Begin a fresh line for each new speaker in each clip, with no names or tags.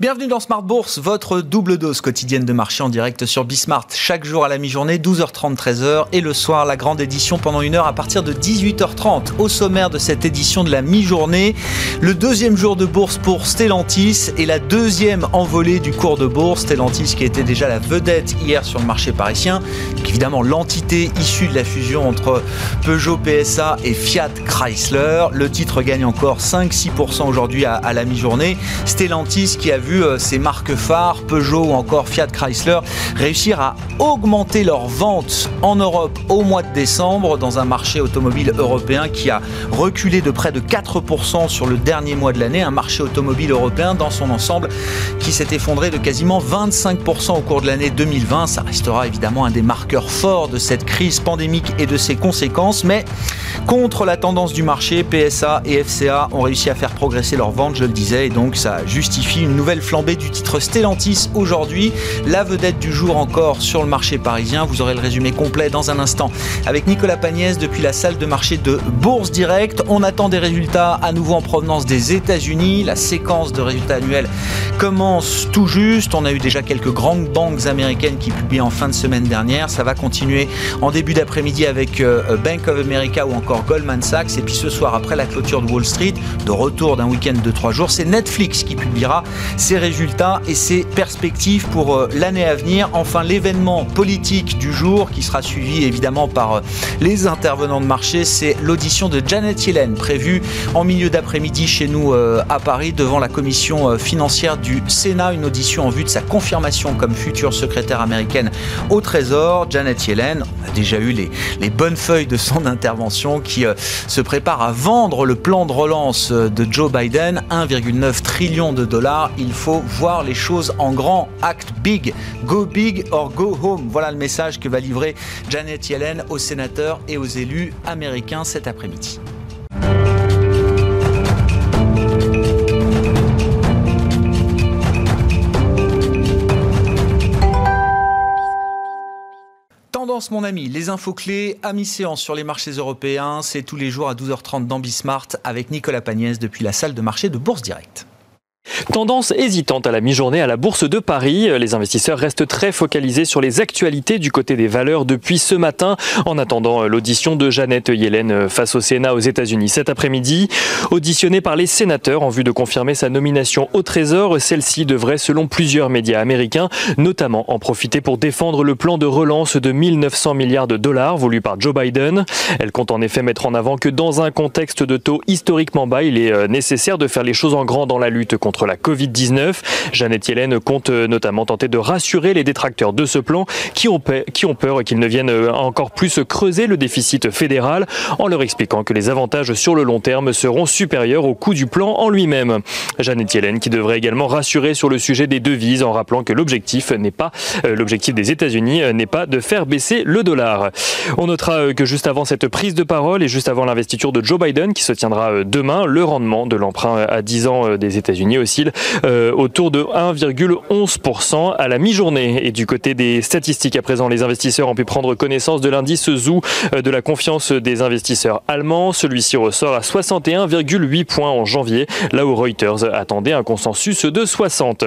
Bienvenue dans Smart Bourse, votre double dose quotidienne de marché en direct sur Bismart. Chaque jour à la mi-journée, 12h30, 13h. Et le soir, la grande édition pendant une heure à partir de 18h30. Au sommaire de cette édition de la mi-journée, le deuxième jour de bourse pour Stellantis et la deuxième envolée du cours de bourse. Stellantis qui était déjà la vedette hier sur le marché parisien. évidemment, l'entité issue de la fusion entre Peugeot PSA et Fiat Chrysler. Le titre gagne encore 5-6% aujourd'hui à, à la mi-journée. Stellantis qui a vu vu euh, ces marques phares, Peugeot ou encore Fiat Chrysler, réussir à augmenter leurs ventes en Europe au mois de décembre dans un marché automobile européen qui a reculé de près de 4% sur le dernier mois de l'année, un marché automobile européen dans son ensemble qui s'est effondré de quasiment 25% au cours de l'année 2020. Ça restera évidemment un des marqueurs forts de cette crise pandémique et de ses conséquences, mais contre la tendance du marché, PSA et FCA ont réussi à faire progresser leurs ventes, je le disais, et donc ça justifie une nouvelle flambée du titre Stellantis aujourd'hui. La vedette du jour encore sur le marché parisien. Vous aurez le résumé complet dans un instant avec Nicolas Pagnès depuis la salle de marché de Bourse Direct. On attend des résultats à nouveau en provenance des États-Unis. La séquence de résultats annuels commence tout juste. On a eu déjà quelques grandes banques américaines qui publient en fin de semaine dernière. Ça va continuer en début d'après-midi avec euh, Bank of America ou encore Goldman Sachs. Et puis ce soir, après la clôture de Wall Street, de retour d'un week-end de trois jours, c'est Netflix qui publiera ses résultats et ses perspectives pour euh, l'année à venir. Enfin, l'événement politique du jour qui sera suivi évidemment par euh, les intervenants de marché, c'est l'audition de Janet Yellen prévue en milieu d'après-midi chez nous euh, à Paris devant la commission financière du Sénat. Une audition en vue de sa confirmation comme future secrétaire américaine au Trésor. Janet Yellen, a déjà eu les, les bonnes feuilles de son intervention qui se prépare à vendre le plan de relance de Joe Biden, 1,9 trillion de dollars. Il faut voir les choses en grand. Act big, go big or go home. Voilà le message que va livrer Janet Yellen aux sénateurs et aux élus américains cet après-midi. Tendance, mon ami, les infos clés à mi-séance sur les marchés européens, c'est tous les jours à 12h30 dans Bismart avec Nicolas Pagnès depuis la salle de marché de Bourse Directe.
Tendance hésitante à la mi-journée à la Bourse de Paris. Les investisseurs restent très focalisés sur les actualités du côté des valeurs depuis ce matin, en attendant l'audition de Jeannette Yellen face au Sénat aux États-Unis cet après-midi. Auditionnée par les sénateurs en vue de confirmer sa nomination au Trésor, celle-ci devrait, selon plusieurs médias américains, notamment en profiter pour défendre le plan de relance de 1900 milliards de dollars voulu par Joe Biden. Elle compte en effet mettre en avant que dans un contexte de taux historiquement bas, il est euh, nécessaire de faire les choses en grand dans la lutte contre la Covid-19. Jeannette Yellen compte euh, notamment tenter de rassurer les détracteurs de ce plan qui ont, qui ont peur qu'ils ne viennent euh, encore plus creuser le déficit fédéral en leur expliquant que les avantages sur le long terme seront supérieurs au coût du plan en lui-même. Jeannette Yellen qui devrait également rassurer sur le sujet des devises en rappelant que l'objectif n'est pas euh, l'objectif des États-Unis n'est pas de faire baisser le dollar. On notera que juste avant cette prise de parole et juste avant l'investiture de Joe Biden qui se tiendra demain, le rendement de l'emprunt à 10 ans des États-Unis euh, autour de 1,11% à la mi-journée. Et du côté des statistiques, à présent, les investisseurs ont pu prendre connaissance de l'indice ZOO euh, de la confiance des investisseurs allemands. Celui-ci ressort à 61,8 points en janvier, là où Reuters attendait un consensus de 60.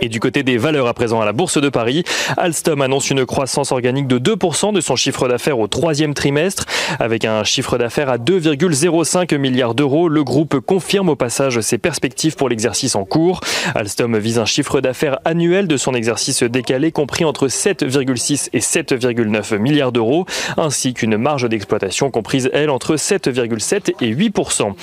Et du côté des valeurs à présent à la Bourse de Paris, Alstom annonce une croissance organique de 2% de son chiffre d'affaires au troisième trimestre. Avec un chiffre d'affaires à 2,05 milliards d'euros, le groupe confirme au passage ses perspectives pour l'exercice en cours. Alstom vise un chiffre d'affaires annuel de son exercice décalé compris entre 7,6 et 7,9 milliards d'euros, ainsi qu'une marge d'exploitation comprise, elle, entre 7,7 et 8%.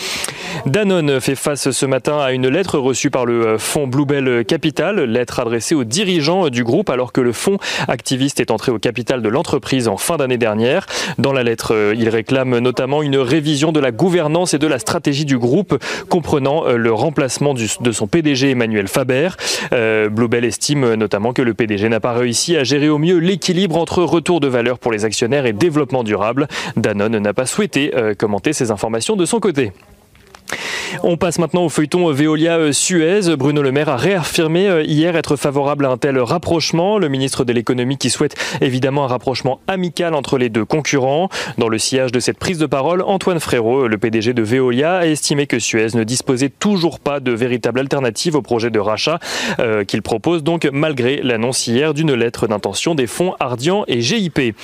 Danone fait face ce matin à une lettre reçue par le fonds Bluebell Capital lettre adressée aux dirigeants du groupe alors que le fonds activiste est entré au capital de l'entreprise en fin d'année dernière. Dans la lettre, euh, il réclame notamment une révision de la gouvernance et de la stratégie du groupe, comprenant euh, le remplacement de son PDG Emmanuel Faber. Euh, Bluebell estime notamment que le PDG n'a pas réussi à gérer au mieux l'équilibre entre retour de valeur pour les actionnaires et développement durable. Danone n'a pas souhaité commenter ces informations de son côté. On passe maintenant au feuilleton Veolia-Suez. Bruno Le Maire a réaffirmé hier être favorable à un tel rapprochement. Le ministre de l'économie qui souhaite évidemment un rapprochement amical entre les deux concurrents. Dans le sillage de cette prise de parole, Antoine Frérot, le PDG de Veolia, a estimé que Suez ne disposait toujours pas de véritable alternative au projet de rachat euh, qu'il propose donc malgré l'annonce hier d'une lettre d'intention des fonds Ardian et GIP.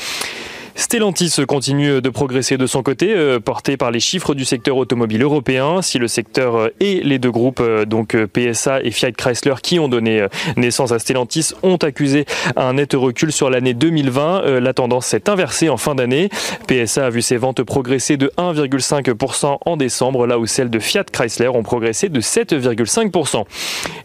Stellantis continue de progresser de son côté, euh, porté par les chiffres du secteur automobile européen. Si le secteur euh, et les deux groupes, euh, donc PSA et Fiat Chrysler, qui ont donné naissance à Stellantis, ont accusé un net recul sur l'année 2020, la tendance s'est inversée en fin d'année. PSA a vu ses ventes progresser de 1,5% en décembre, là où celles de Fiat Chrysler ont progressé de 7,5%.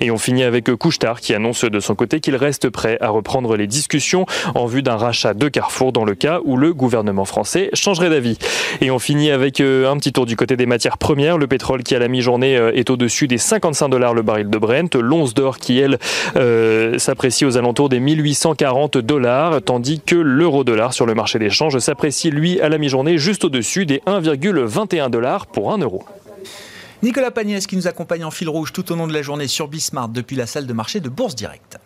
Et on finit avec Couchetard qui annonce de son côté qu'il reste prêt à reprendre les discussions en vue d'un rachat de Carrefour dans le cas où le gouvernement français changerait d'avis. Et on finit avec euh, un petit tour du côté des matières premières. Le pétrole qui à la mi-journée euh, est au-dessus des 55 dollars le baril de Brent. L'once d'or qui, elle, euh, s'apprécie aux alentours des 1840 dollars, tandis que l'euro-dollar sur le marché des changes s'apprécie, lui, à la mi-journée juste au-dessus des 1,21 dollars pour 1 euro.
Nicolas Pagnès qui nous accompagne en fil rouge tout au long de la journée sur Bismart depuis la salle de marché de Bourse Directe.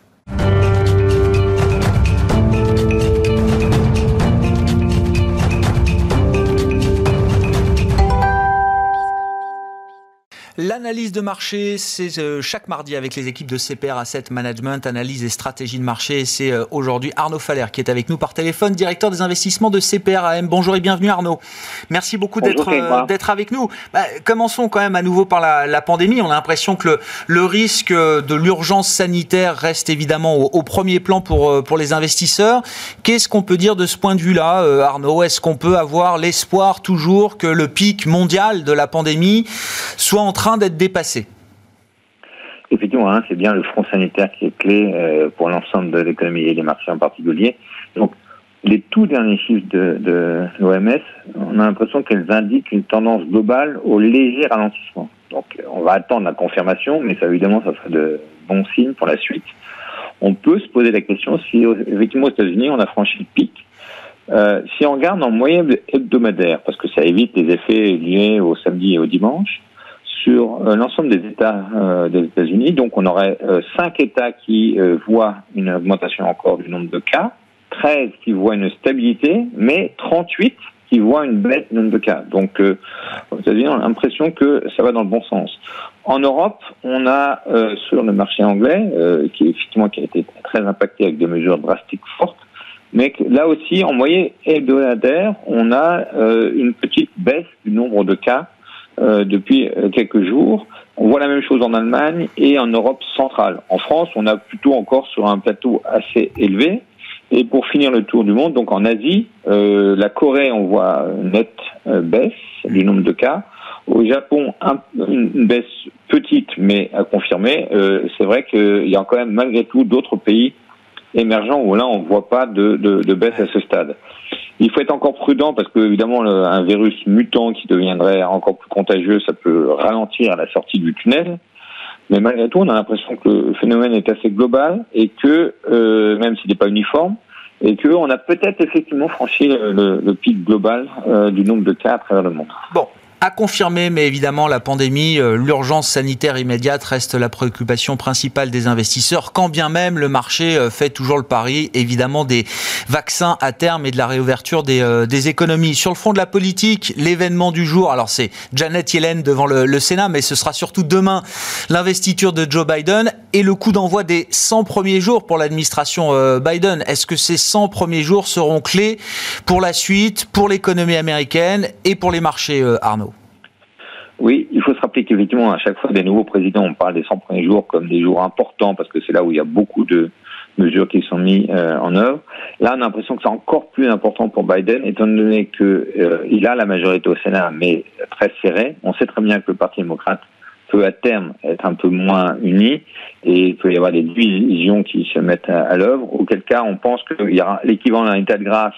L'analyse de marché, c'est euh, chaque mardi avec les équipes de CPR Asset Management, analyse et stratégie de marché. C'est euh, aujourd'hui Arnaud Faller qui est avec nous par téléphone, directeur des investissements de CPR AM. Bonjour et bienvenue Arnaud. Merci beaucoup d'être euh, d'être avec nous. Bah, commençons quand même à nouveau par la, pandémie. On a l'impression que le, le, risque de l'urgence sanitaire reste évidemment au, premier plan pour, pour les investisseurs. Qu'est-ce qu'on peut dire de ce point de vue-là, Arnaud? Est-ce qu'on peut avoir l'espoir toujours que le pic mondial de la pandémie soit en train d'être dépassé.
Effectivement, hein, c'est bien le front sanitaire qui est clé euh, pour l'ensemble de l'économie et les marchés en particulier. Donc, les tout derniers chiffres de, l'OMS, on a l'impression qu'elles indiquent une tendance globale au léger ralentissement. Donc, on va attendre la confirmation, mais ça évidemment, ça serait de bons signes pour la suite. On peut se poser la question si, effectivement, aux États-Unis, on a franchi le pic. Euh, si on regarde en moyenne hebdomadaire, parce que ça évite les effets liés au samedi et au dimanche, sur euh, l'ensemble des États euh, des États-Unis. Donc, on aurait euh, cinq États qui voient une augmentation encore du nombre de cas, 13 qui voient une stabilité, mais 38 qui voient une baisse du nombre de cas. Donc, aux États-Unis, on a l'impression que ça va dans le bon sens. En Europe, on a sur le marché anglais, qui effectivement qui a été très impacté avec des mesures drastiques fortes, mais là aussi, en moyenne hebdomadaire, on a une petite baisse du nombre de cas euh, depuis euh, quelques jours. On voit la même chose en Allemagne et en Europe centrale. En France, on a plutôt encore sur un plateau assez élevé. Et pour finir le tour du monde, donc en Asie, euh, la Corée, on voit une nette baisse du nombre de cas. Au Japon, une baisse petite, mais à confirmer. c'est vrai qu'il y a quand même malgré tout d'autres pays émergents où là, on ne voit pas de, de, de baisse à ce stade. Il faut être encore prudent parce que évidemment un virus mutant qui deviendrait encore plus contagieux, ça peut ralentir la sortie du tunnel. Mais malgré tout, on a l'impression que le phénomène est assez global et que euh, même s'il n'est pas uniforme, et qu'on a peut-être effectivement franchi le, pic global euh, du nombre de cas à travers le monde.
Bon, à confirmer, mais évidemment, la pandémie, euh, l'urgence sanitaire immédiate reste la préoccupation principale des investisseurs, quand bien même le marché euh, fait toujours le pari, évidemment, des vaccins à terme et de la réouverture des, euh, des économies. Sur le front de la politique, l'événement du jour, alors c'est Janet Yellen devant le, le, Sénat, mais ce sera surtout demain l'investiture de Joe Biden et le coup d'envoi des 100 premiers jours pour l'administration Biden. Est-ce que ces 100 premiers jours seront clés pour la suite, pour l'économie américaine et pour les marchés, Arnaud?
Oui, il faut se rappeler qu'effectivement, à chaque fois des nouveaux présidents, on parle des 100 premiers jours comme des jours importants parce que c'est là où il y a beaucoup de mesures qui sont mises euh, en œuvre. Là, on a l'impression que c'est encore plus important pour Biden, étant donné qu'il euh, a la majorité au Sénat, mais très serrée. On sait très bien que le Parti démocrate peut à terme être un peu moins uni et il peut y avoir des divisions qui se mettent à, à l'œuvre, auquel cas on pense qu'il y aura l'équivalent d'un état de grâce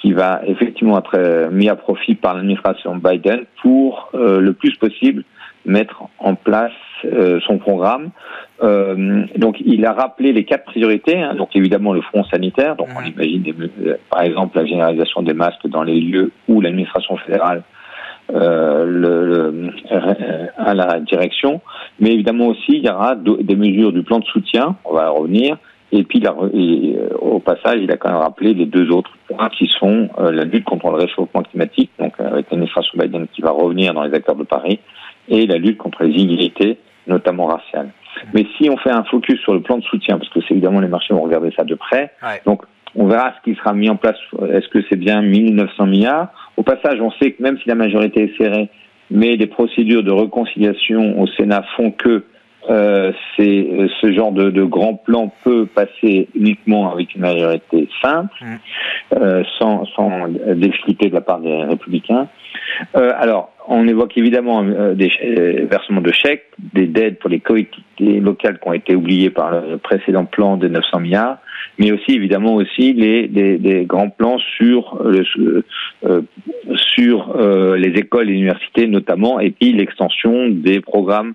qui va effectivement être euh, mis à profit par l'administration Biden pour euh, le plus possible mettre en place euh, son programme. donc, il a rappelé les quatre priorités. Hein, donc, évidemment, le front sanitaire. Donc, on imagine, par exemple, la généralisation des masques dans les lieux où l'administration fédérale le, à la direction. Mais évidemment aussi, il y aura des mesures du plan de soutien, on va revenir, et puis, au passage, il a quand même rappelé les deux autres points qui sont la lutte contre le réchauffement climatique, donc avec l'administration Biden qui va revenir dans les accords de Paris, et la lutte contre les inégalités, notamment raciales. Mais si on fait un focus sur le plan de soutien, parce que c'est évidemment les marchés vont regarder ça de près, donc on verra ce qui sera mis en place. Est-ce que c'est bien 1900 milliards? Au passage, on sait que même si la majorité est serrée, mais les procédures de réconciliation au Sénat font que euh, c'est euh, ce genre de, de, grand plan peut passer uniquement avec une majorité simple, mmh. euh, sans, sans difficulté de la part des républicains. Euh, alors, on évoque évidemment euh, des euh, versements de chèques, des dettes pour les collectivités locales qui ont été oubliées par le précédent plan de 900 milliards, mais aussi évidemment aussi les, des, grands plans sur le, sur les écoles et universités notamment, et puis l'extension des programmes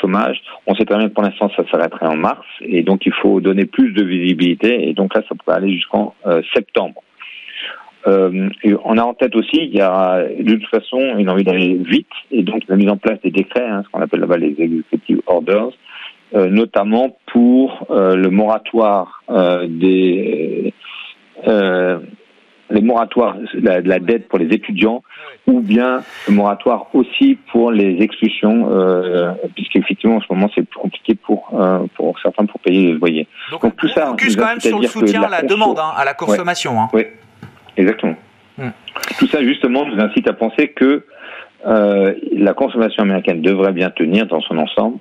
chômage. On sait très bien que pour l'instant, ça s'arrêterait en mars, et donc il faut donner plus de visibilité, et donc là, ça pourrait aller jusqu'en septembre. Euh, on a en tête aussi, il y a de toute façon une envie d'aller vite, et donc la mise en place des décrets, hein, ce qu'on appelle là-bas les executive orders, euh, notamment pour euh, le moratoire euh, des euh, les moratoires la, la, dette pour les étudiants ou bien le moratoire aussi pour les expulsions euh, puisqu'effectivement en ce moment c'est plus compliqué pour euh, pour certains pour payer les loyers.
Donc, Donc tout ça focus quand même sur le soutien à la demande, hein, à la consommation. Hein.
Oui, exactement. Hmm. Tout ça justement nous incite à penser que euh, la consommation américaine devrait bien tenir dans son ensemble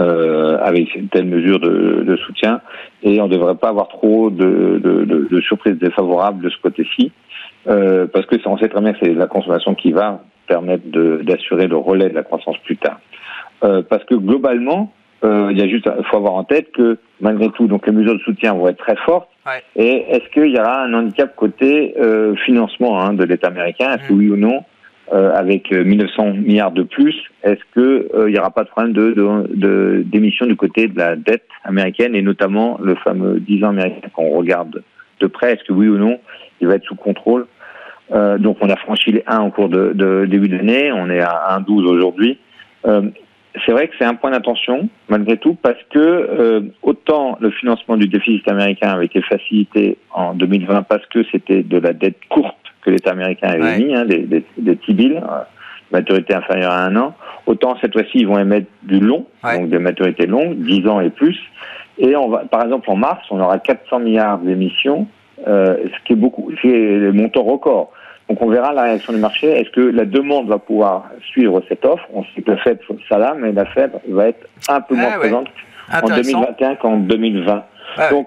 euh, avec une telle mesure de, de, soutien et on ne devrait pas avoir trop de, de, de surprises défavorables de ce côté-ci euh, parce que on sait très bien que c'est la consommation qui va permettre d'assurer le relais de la croissance plus tard. Euh, parce que globalement, euh, il y a juste, faut avoir en tête que malgré tout, donc les mesures de soutien vont être très fortes. Ouais. Et est-ce qu'il y aura un handicap côté euh, financement hein, de l'État américain? Est-ce que mm. oui ou non euh, avec 1900 milliards de plus, est-ce que il n'y aura pas de problème de d'émission du côté de la dette américaine et notamment le fameux 10 ans américain qu'on regarde de près? Est-ce que oui ou non, il va être sous contrôle? Euh, Donc on a franchi les 1 en cours de, de début on est à 1,12 aujourd'hui. Euh, c'est vrai que c'est un point d'attention malgré tout parce que euh, autant le financement du déficit américain avait été facilité en 2020 parce que c'était de la dette courte que l'État américain avait ouais. mis, hein, des, des, des T-bills, euh, maturité inférieure à un an. Autant cette fois-ci, ils vont émettre du long, ouais. donc des maturités longues, 10 ans et plus. Et on va, par exemple, en mars, on aura 400 milliards d'émissions, euh, ce qui est beaucoup, c'est le montant record. Donc on verra la réaction du marché. Est-ce que la demande va pouvoir suivre cette offre? On sait que la Fed, ça là, mais la Fed va être un peu moins ah, présente en 2021 qu'en 2020. Ah, Donc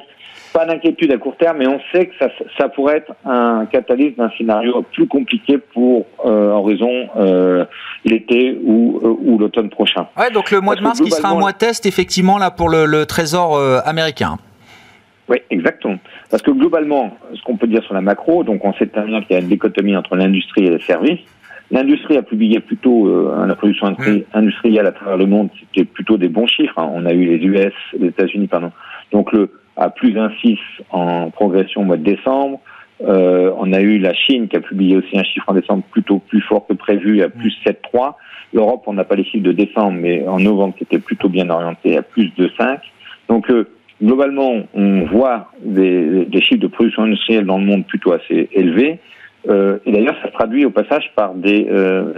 pas d'inquiétude à court terme, mais on sait que ça, ça pourrait être un catalyse d'un scénario plus compliqué pour euh, en raison euh, l'été ou, euh, ou l'automne prochain.
Ouais, donc le mois Parce de mars qui sera un mois test effectivement là pour le, le Trésor américain.
Oui, exactement. Parce que globalement, ce qu'on peut dire sur la macro, donc on sait très bien qu'il y a une dichotomie entre l'industrie et les services. L'industrie a publié plutôt euh, la production industrielle à travers le monde, c'était plutôt des bons chiffres. Hein. On a eu les US, les États-Unis, pardon. Donc le à plus un 6 en progression au mois de décembre. Euh, on a eu la Chine qui a publié aussi un chiffre en décembre plutôt plus fort que prévu, à plus 7,3. L'Europe, on n'a pas les chiffres de décembre, mais en novembre, c'était plutôt bien orienté, à plus de 5. Donc, euh, globalement, on voit des, des, chiffres de production industrielle dans le monde plutôt assez élevés. Euh, et d'ailleurs, ça se traduit au passage par des, euh,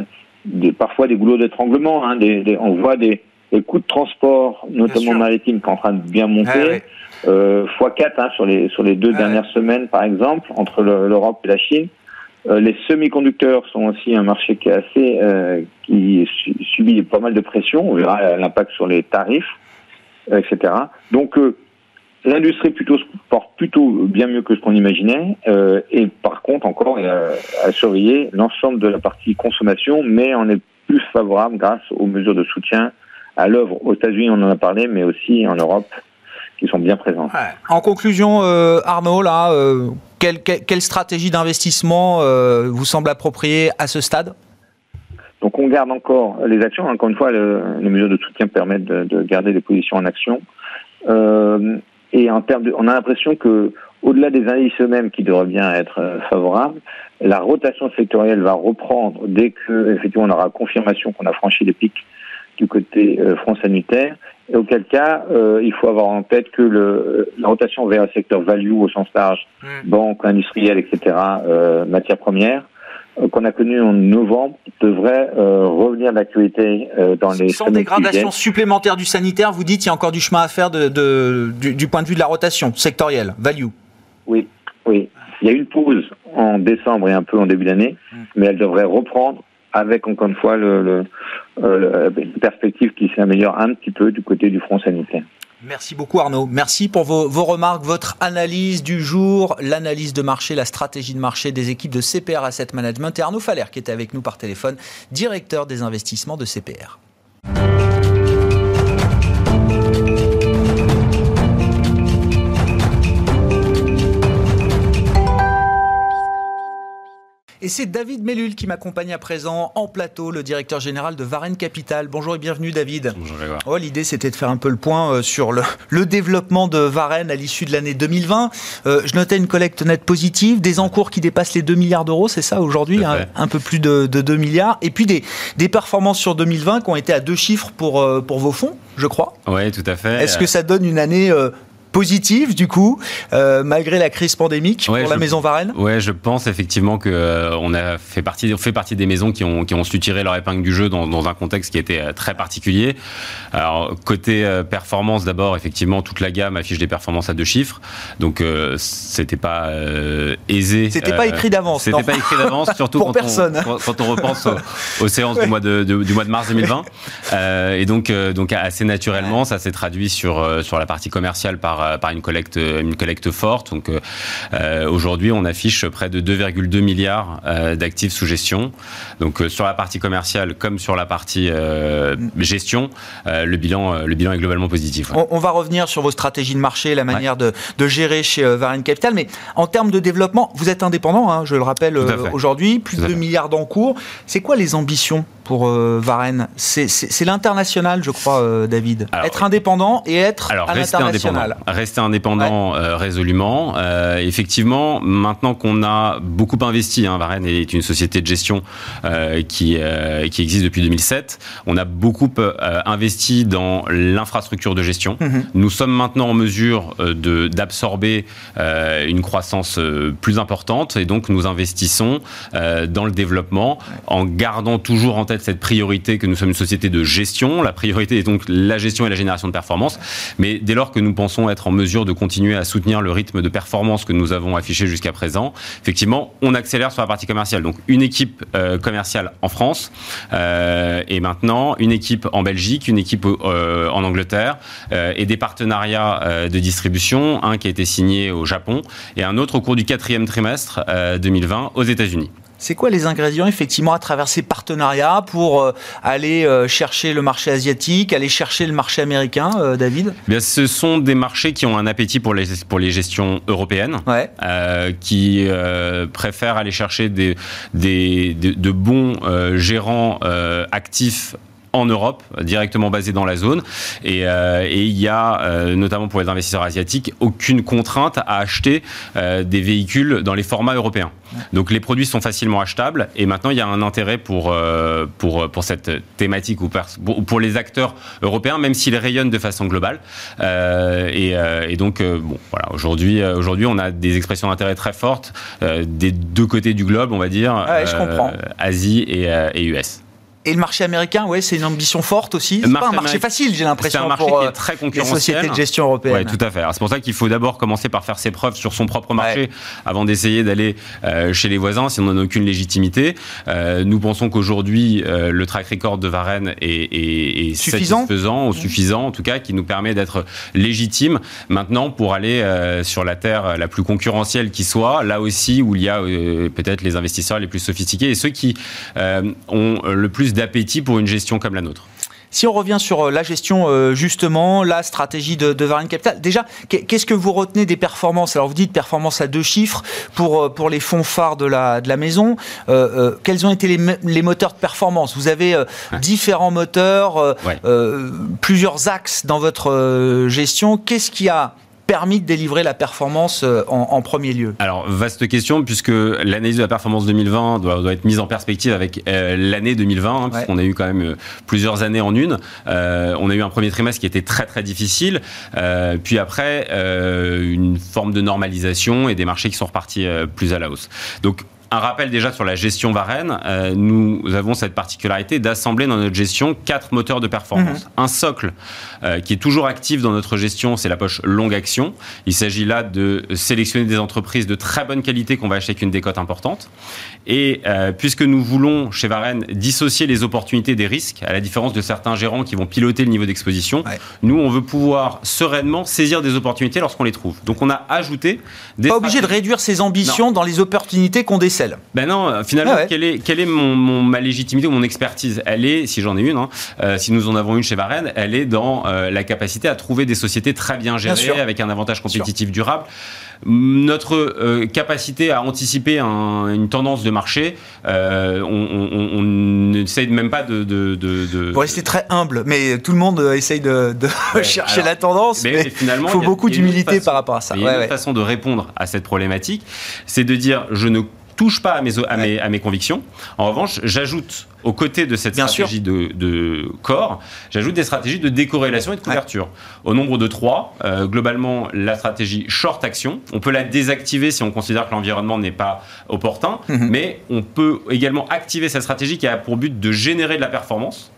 des parfois des goulots d'étranglement. Hein, des, des, on voit des, des coûts de transport, notamment maritime, qui sont en train de bien monter. Ah, oui euh, x4 hein, sur les sur les deux ouais. dernières semaines par exemple entre l'Europe et la Chine. Euh, les semi-conducteurs sont aussi un marché qui est assez euh, qui subit pas mal de pression. On verra l'impact sur les tarifs, etc. Donc euh, l'industrie plutôt se porte plutôt bien mieux que ce qu'on imaginait. Euh, et par contre encore à surveiller l'ensemble de la partie consommation, mais on est plus favorable grâce aux mesures de soutien à l'œuvre aux États-Unis, on en a parlé, mais aussi en Europe qui sont bien présents.
Ouais. En conclusion, euh, Arnaud, là, euh, quelle, quelle, quelle, stratégie d'investissement euh, vous semble appropriée à ce stade?
Donc on garde encore les actions. Encore une fois, le, les mesures de soutien permettent de, de, garder des positions en action. Et en termes de, on a l'impression que au-delà des indices eux-mêmes qui devraient bien être favorables, la rotation sectorielle va reprendre dès que effectivement on aura confirmation qu'on a franchi les pics du côté front sanitaire. Et auquel cas, il faut avoir en tête que le, la rotation vers le secteur value au sens large, mmh. banque, industrielle, etc., matières premières, euh, qu'on a connu en novembre devrait euh, revenir d'actualité euh, dans les
sans dégradation supplémentaire du sanitaire. Vous dites qu'il y a encore du chemin à faire de, du, point de vue de la rotation sectorielle, value.
Oui, oui. Il y a eu une pause en décembre et un peu en début d'année, mm. mais elle devrait reprendre avec encore une fois le, le, le perspective qui s'améliore un petit peu du côté du front sanitaire.
Merci beaucoup Arnaud. Merci pour vos, remarques, votre analyse du jour, l'analyse de marché, la stratégie de marché des équipes de CPR Asset Management et Arnaud Faller qui était avec nous par téléphone, directeur des investissements de CPR. Et c'est David Mellul qui m'accompagne à présent en plateau, le directeur général de Varenne Capital. Bonjour et bienvenue David.
Bonjour
oh, L'idée c'était de faire un peu le point euh, sur le, développement de Varenne à l'issue de l'année 2020. Euh, je notais une collecte nette positive, des encours qui dépassent les 2 milliards d'euros, c'est ça aujourd'hui, hein, un, peu plus de, 2 milliards. Et puis des, des performances sur 2020 qui ont été à deux chiffres pour, euh, pour vos fonds, je crois.
Oui, tout à fait.
Est-ce que ça donne une année positive du coup, euh, malgré la crise pandémique pour la maison Varenne?
Ouais, je pense effectivement que euh, on a fait partie, fait partie des maisons qui ont, qui ont su tirer leur épingle du jeu dans, dans un contexte qui était euh, très particulier. Alors côté performance d'abord, effectivement toute la gamme affiche des performances à deux chiffres, donc c'était pas aisé.
C'était pas écrit d'avance.
C'était pas écrit d'avance, surtout quand, personne. On, quand, on repense aux, séances du mois de, du mois de mars 2020. et donc donc assez naturellement, ça s'est traduit sur sur la partie commerciale par par, une collecte une collecte forte. Donc euh, aujourd'hui, on affiche près de 2,2 milliards euh, d'actifs sous gestion. Donc euh, sur la partie commerciale comme sur la partie gestion, le bilan le bilan est globalement positif.
On, va revenir sur vos stratégies de marché, la manière de, gérer chez Varenne Capital, mais en termes de développement, vous êtes indépendant, hein, je le rappelle aujourd'hui, plus de 2 milliards d'encours. C'est quoi les ambitions pour euh, Varenne C'est l'international, je crois, euh, David. être indépendant et être
alors, à l'international. Rester indépendant euh, résolument. effectivement, maintenant qu'on a beaucoup investi, hein, Varenne est une société de gestion qui, qui existe depuis 2007. On a beaucoup investi dans l'infrastructure de gestion. Mhm. Nous sommes maintenant en mesure d'absorber une croissance plus importante et donc nous investissons dans le développement en gardant toujours en tête cette priorité que nous sommes une société de gestion. La priorité est donc la gestion et la génération de performance. Mais dès lors que nous pensons être en mesure de continuer à soutenir le rythme de performance que nous avons affiché jusqu'à présent, effectivement, on accélère sur la partie commerciale. Donc une équipe euh, commerciale en France euh, et maintenant une équipe en Belgique, une équipe euh, en Angleterre et des partenariats de distribution, un qui a été signé au Japon et un autre au cours du quatrième trimestre 2020 aux États-Unis.
C'est quoi les ingrédients effectivement à travers ces partenariats pour euh, aller euh, chercher le marché asiatique, aller chercher le marché américain, euh, David?
Eh Bien, Ce sont des marchés qui ont un appétit pour les, pour les gestions européennes, qui préfèrent aller chercher des, des, de bons gérants actifs en Europe, directement basé dans la zone. Et, euh, il y a, euh, notamment pour les investisseurs asiatiques, aucune contrainte à acheter euh, des véhicules dans les formats européens. Donc les produits sont facilement achetables et maintenant il y a un intérêt pour, pour, pour cette thématique ou pour, les acteurs européens, même s'ils rayonnent de façon globale. Et, et, donc, bon, voilà, aujourd'hui, aujourd'hui, on a des expressions d'intérêt très fortes des deux côtés du globe, on va dire, Asie et, et US.
Et le marché américain, ouais, c'est une ambition forte aussi. C'est pas un marché facile, j'ai l'impression.
C'est un marché
pour,
qui est euh, très concurrentiel. Les
sociétés de gestion européenne.
Ouais, tout à fait. C'est pour ça qu'il faut d'abord commencer par faire ses preuves sur son propre marché avant d'essayer d'aller euh, chez les voisins si on n'en a aucune légitimité. Euh, nous pensons qu'aujourd'hui, le track record de Varenne est,
suffisant.
satisfaisant ou suffisant, en tout cas, qui nous permet d'être légitime. Maintenant, pour aller sur la terre la plus concurrentielle qui soit, là aussi où il y a peut-être les investisseurs les plus sophistiqués et ceux qui ont le plus d'appétit pour une gestion comme la nôtre.
Si on revient sur euh, la gestion, euh, justement, la stratégie de, de Varenne Capital, déjà, qu'est-ce que vous retenez des performances? Alors, vous dites performance à deux chiffres pour, euh, pour les fonds phares de la, de la maison. quels ont été les, les, moteurs de performance? Vous avez différents moteurs, plusieurs axes dans votre gestion. Qu'est-ce qui a permis de délivrer la performance euh, en, premier lieu
Alors, vaste question, puisque l'analyse de la performance 2020 doit, être mise en perspective avec euh, l'année 2020, hein, puisqu'on a eu quand même plusieurs années en une. on a eu un premier trimestre qui était très très difficile, puis après une forme de normalisation et des marchés qui sont repartis plus à la hausse. Donc un rappel déjà sur la gestion Varenne. Euh, nous avons cette particularité d'assembler dans notre gestion quatre moteurs de performance. Mhm. Un socle euh, qui est toujours actif dans notre gestion, c'est la poche longue action. Il s'agit là de sélectionner des entreprises de très bonne qualité qu'on va acheter avec une décote importante. Et euh, puisque nous voulons chez Varenne dissocier les opportunités des risques, à la différence de certains gérants qui vont piloter le niveau d'exposition, nous on veut pouvoir sereinement saisir des opportunités lorsqu'on les trouve. Donc on a ajouté
des... Pas obligé de réduire ses ambitions dans les opportunités qu'on décide
ben non, euh, finalement, ah quelle est, quelle est mon, ma légitimité ou mon expertise? Elle est, si j'en ai une, hein, euh, si nous en avons une chez Varenne, elle est dans euh, la capacité à trouver des sociétés très bien gérées, avec un avantage compétitif durable. Notre capacité à anticiper une tendance de marché, on, n'essaye même pas de, de,
Pour rester très humble, mais tout le monde essaye de, chercher la tendance, mais, finalement, il faut beaucoup d'humilité par rapport à ça.
Il y a une façon de répondre à cette problématique, c'est de dire je ne touche pas à mes, à mes, à mes convictions. En revanche, j'ajoute aux côtés de cette stratégie de, de, corps, j'ajoute des stratégies de décorrélation et de couverture. Au nombre de trois, euh, globalement, la stratégie short action, on peut la désactiver si on considère que l'environnement n'est pas opportun, mhm. mais on peut également activer cette stratégie qui a pour but de générer de la performance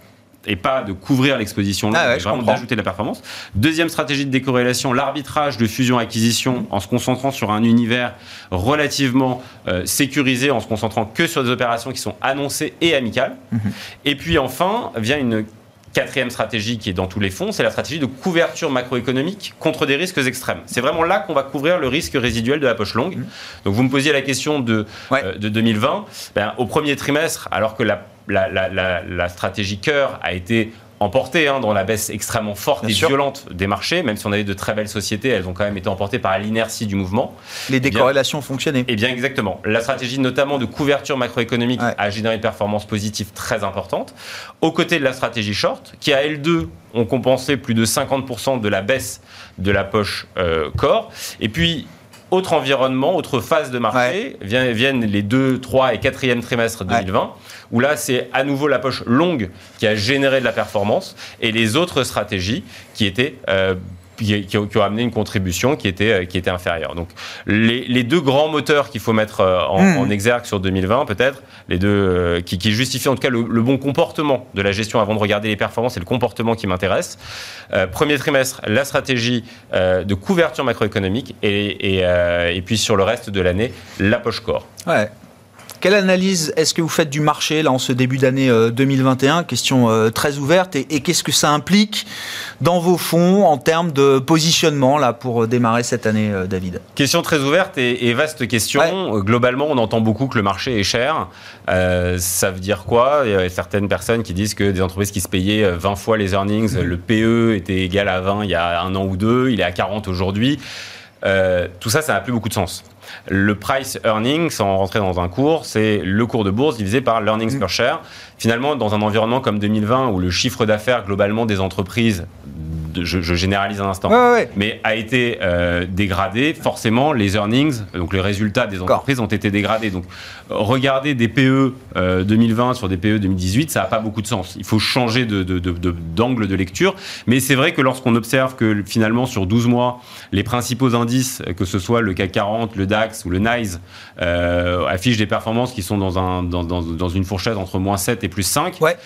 et pas de couvrir l'exposition là, ah vraiment d'ajouter de la performance. Deuxième stratégie de décorrélation, l'arbitrage de fusion-acquisition en se concentrant sur un univers relativement euh, sécurisé, en se concentrant que sur des opérations qui sont annoncées et amicales. Mhm. Et puis enfin, vient une quatrième stratégie qui est dans tous les fonds, c'est la stratégie de couverture macroéconomique contre des risques extrêmes. C'est vraiment là qu'on va couvrir le risque résiduel de la poche longue. Mhm. Donc vous me posiez la question de, euh, de 2020. Ben, au premier trimestre, alors que la la, stratégie cœur a été emportée hein, dans la baisse extrêmement forte et violente des marchés, même si on avait de très belles sociétés, elles ont quand même été emportées par l'inertie du mouvement.
Les eh décorrélations fonctionnaient.
Eh bien, exactement. La stratégie, notamment de couverture macroéconomique, a généré une performance positive très importante. Aux côtés de la stratégie short, qui à L2 ont compensé plus de 50% de la baisse de la poche euh, corps. Et puis, autre environnement, autre phase de marché, viennent, les 2, 3 et 4e trimestres 2020 où là, c'est à nouveau la poche longue qui a généré de la performance et les autres stratégies qui étaient euh, qui, ont amené une contribution qui était, euh, qui était inférieure. Donc les, deux grands moteurs qu'il faut mettre euh, hmm. en, exergue sur 2020, peut-être, les deux qui, justifient en tout cas le, bon comportement de la gestion avant de regarder les performances, et le comportement qui m'intéresse. premier trimestre, la stratégie de couverture macroéconomique et, et, et, puis sur le reste de l'année, la poche corps.
Ouais. Quelle analyse est-ce que vous faites du marché là en ce début d'année 2021 euh, Question euh, très ouverte. Et, qu'est-ce que ça implique dans vos fonds en termes de positionnement là pour euh, démarrer cette année, David?
Question très ouverte et, vaste question. Globalement, on entend beaucoup que le marché est cher. ça veut dire quoi? Il y a certaines personnes qui disent que des entreprises qui se payaient 20 fois les earnings, mmh. le PE était égal à 20 il y a un an ou deux, il est à 40 aujourd'hui. tout ça, ça n'a plus beaucoup de sens. Le price earning, sans rentrer dans un cours, c'est le cours de bourse divisé par l'earnings mm. per share. Finalement, dans un environnement comme 2020 où le chiffre d'affaires globalement des entreprises je, généralise un instant, mais a été euh, dégradé, forcément, les earnings, donc les résultats des entreprises ont été dégradés. Donc, regarder des PE 2020 euh, sur des PE 2018, ça n'a pas beaucoup de sens. Il faut changer d'angle de, de, lecture. Mais c'est vrai que lorsqu'on observe que finalement, sur 12 mois, les principaux indices, que ce soit le CAC 40, le DAX ou le NICE, euh, affichent des performances qui sont dans, un, dans, dans, une fourchette entre moins 7 et plus 5. Ouais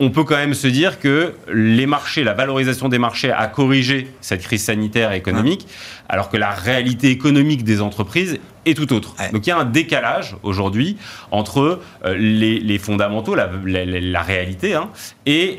on peut quand même se dire que les marchés, la valorisation des marchés a corrigé cette crise sanitaire et économique, alors que la réalité économique des entreprises est tout autre. Donc il y a un décalage aujourd'hui entre euh, les, fondamentaux, la, réalité, hein, et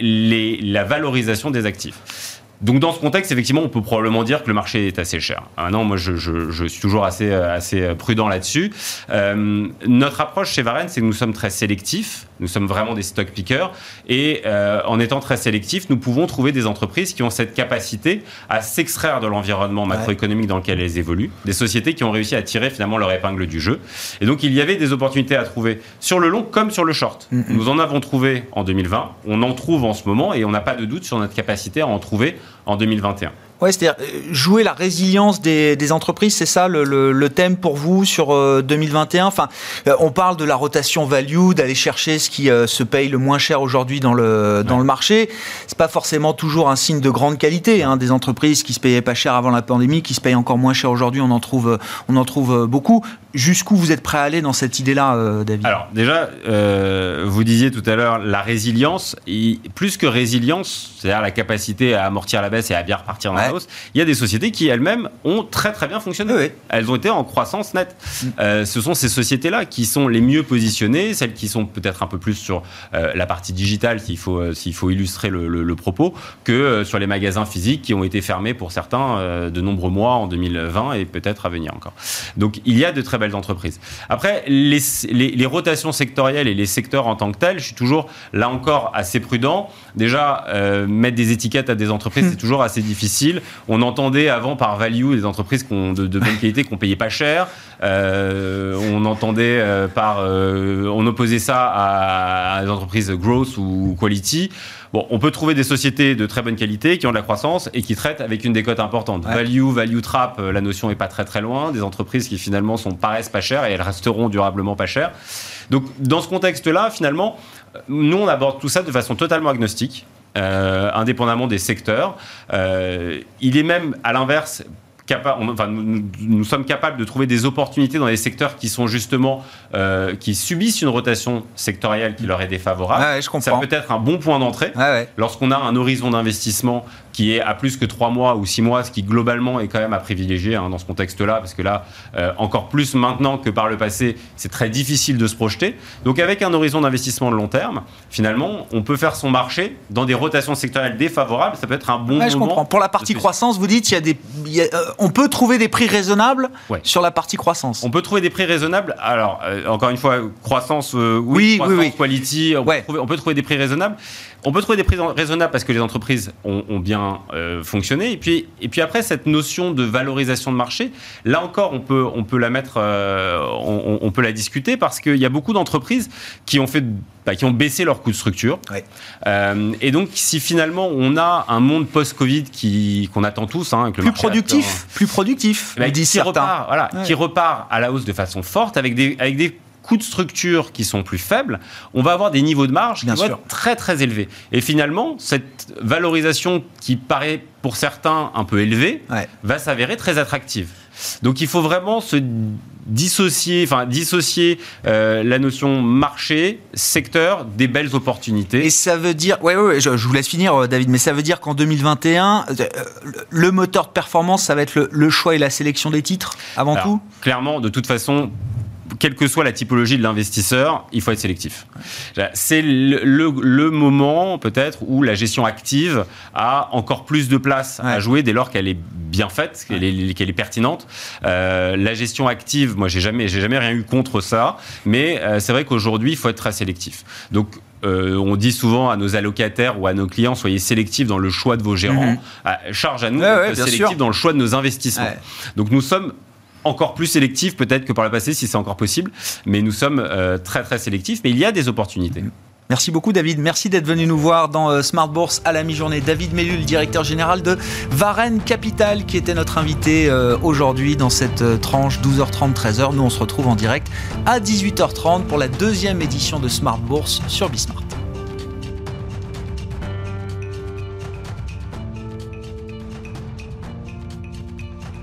la valorisation des actifs. Donc dans ce contexte, effectivement, on peut probablement dire que le marché est assez cher. Ah non, moi je, suis toujours assez, assez prudent là-dessus. Euh, notre approche chez Varenne, c'est que nous sommes très sélectifs, nous sommes vraiment des stock pickers, et euh, en étant très sélectifs, nous pouvons trouver des entreprises qui ont cette capacité à s'extraire de l'environnement macroéconomique dans lequel elles évoluent, des sociétés qui ont réussi à tirer finalement leur épingle du jeu. Et donc il y avait des opportunités à trouver sur le long comme sur le short. Nous en avons trouvé en 2020, on en trouve en ce moment, et on n'a pas de doute sur notre capacité à en trouver en 2021.
Ouais, c'est-à-dire euh, jouer la résilience des, des entreprises, c'est ça le, le, le, thème pour vous sur 2021. Enfin, on parle de la rotation value, d'aller chercher ce qui se paye le moins cher aujourd'hui dans le dans le marché. C'est pas forcément toujours un signe de grande qualité. Hein, des entreprises qui se payaient pas cher avant la pandémie, qui se payent encore moins cher aujourd'hui, on en trouve on en trouve beaucoup. Jusqu'où vous êtes prêt à aller dans cette idée-là, David?
Alors déjà, euh, vous disiez tout à l'heure la résilience. Et plus que résilience, c'est-à-dire la capacité à amortir la baisse et à bien repartir dans la hausse, il y a des sociétés qui elles-mêmes ont très très bien fonctionné. Elles ont été en croissance nette. Mm. Euh, ce sont ces sociétés-là qui sont les mieux positionnées, celles qui sont peut-être un peu plus sur euh, la partie digitale, s'il faut, s'il faut illustrer le, le, propos, que sur les magasins physiques qui ont été fermés pour certains de nombreux mois en 2020 et peut-être à venir encore. Donc il y a de très belles entreprises. Après, les, les, les rotations sectorielles et les secteurs en tant que tels, je suis toujours là encore assez prudent. Déjà, euh, mettre des étiquettes à des entreprises, c'est toujours assez difficile. On entendait avant par value des entreprises ont de, bonne qualité, qu'on payait pas cher. Euh, on entendait euh, par, on opposait ça à, des entreprises growth ou quality. Bon, on peut trouver des sociétés de très bonne qualité qui ont de la croissance et qui traitent avec une décote importante. Value, value trap, la notion est pas très très loin. Des entreprises qui finalement sont paraissent pas chères et elles resteront durablement pas chères. Donc, dans ce contexte-là, finalement, nous, on aborde tout ça de façon totalement agnostique. Euh, indépendamment des secteurs. Euh, il est même, à l'inverse, enfin, nous, sommes capables de trouver des opportunités dans les secteurs qui sont justement euh, qui subissent une rotation sectorielle qui leur est défavorable. Ça peut être un bon point d'entrée lorsqu'on a un horizon d'investissement qui est à plus que 3 mois ou 6 mois, ce qui globalement est quand même à privilégier hein, dans ce contexte-là, parce que là, euh, encore plus maintenant que par le passé, c'est très difficile de se projeter. Donc avec un horizon d'investissement de long terme, finalement, on peut faire son marché dans des rotations sectorielles défavorables, ça peut être un bon ouais, moment. Je comprends.
Pour la partie croissance, vous dites, il y a des, euh, on peut trouver des prix raisonnables sur la partie croissance.
On peut trouver des prix raisonnables. Alors, euh, encore une fois, croissance, oui, croissance, oui, quality, on, peut trouver, on peut trouver des prix raisonnables. On peut trouver des prix raisonnables parce que les entreprises ont, bien euh, fonctionné. Et puis, et puis après, cette notion de valorisation de marché, là encore, on peut, on peut la mettre, euh, on, peut la discuter parce qu'il y a beaucoup d'entreprises qui ont fait bah, qui ont baissé leur coût de structure. Euh, et donc, si finalement on a un monde post-Covid qui qu'on attend tous, hein,
plus, productif, plus productif,
bah, qui, repart, voilà, qui repart à la hausse de façon forte avec des avec des coûts de structure qui sont plus faibles, on va avoir des niveaux de marge qui vont être très très élevés. Et finalement, cette valorisation qui paraît pour certains un peu élevée va s'avérer très attractive. Donc il faut vraiment se dissocier, enfin dissocier euh, la notion marché, secteur des belles opportunités.
Et ça veut dire, ouais, ouais, je, vous laisse finir, euh, David, mais ça veut dire qu'en 2021, euh, le moteur de performance, ça va être le, choix et la sélection des titres avant tout?
Clairement, de toute façon, quelle que soit la typologie de l'investisseur, il faut être sélectif. C'est le, moment peut-être où la gestion active a encore plus de place à jouer dès lors qu'elle est bien faite, qu'elle est, pertinente. Euh, la gestion active, moi j'ai jamais, j'ai jamais rien eu contre ça, mais euh, c'est vrai qu'aujourd'hui il faut être très sélectif. Donc euh, on dit souvent à nos allocataires ou à nos clients, soyez sélectifs dans le choix de vos gérants. Mhm. charge à nous d'être sélectifs dans le choix de nos investissements. Donc nous sommes encore plus sélectif peut-être que par le passé, si c'est encore possible. Mais nous sommes euh, très très sélectifs. Mais il y a des opportunités.
Merci beaucoup David, merci d'être venu nous voir dans euh, Smart Bourse à la mi-journée. David Mellul, directeur général de Varenne Capital, qui était notre invité euh, aujourd'hui dans cette tranche 12h30, 13h. Nous on se retrouve en direct à 18h30 pour la deuxième édition de Smart Bourse sur Bismart.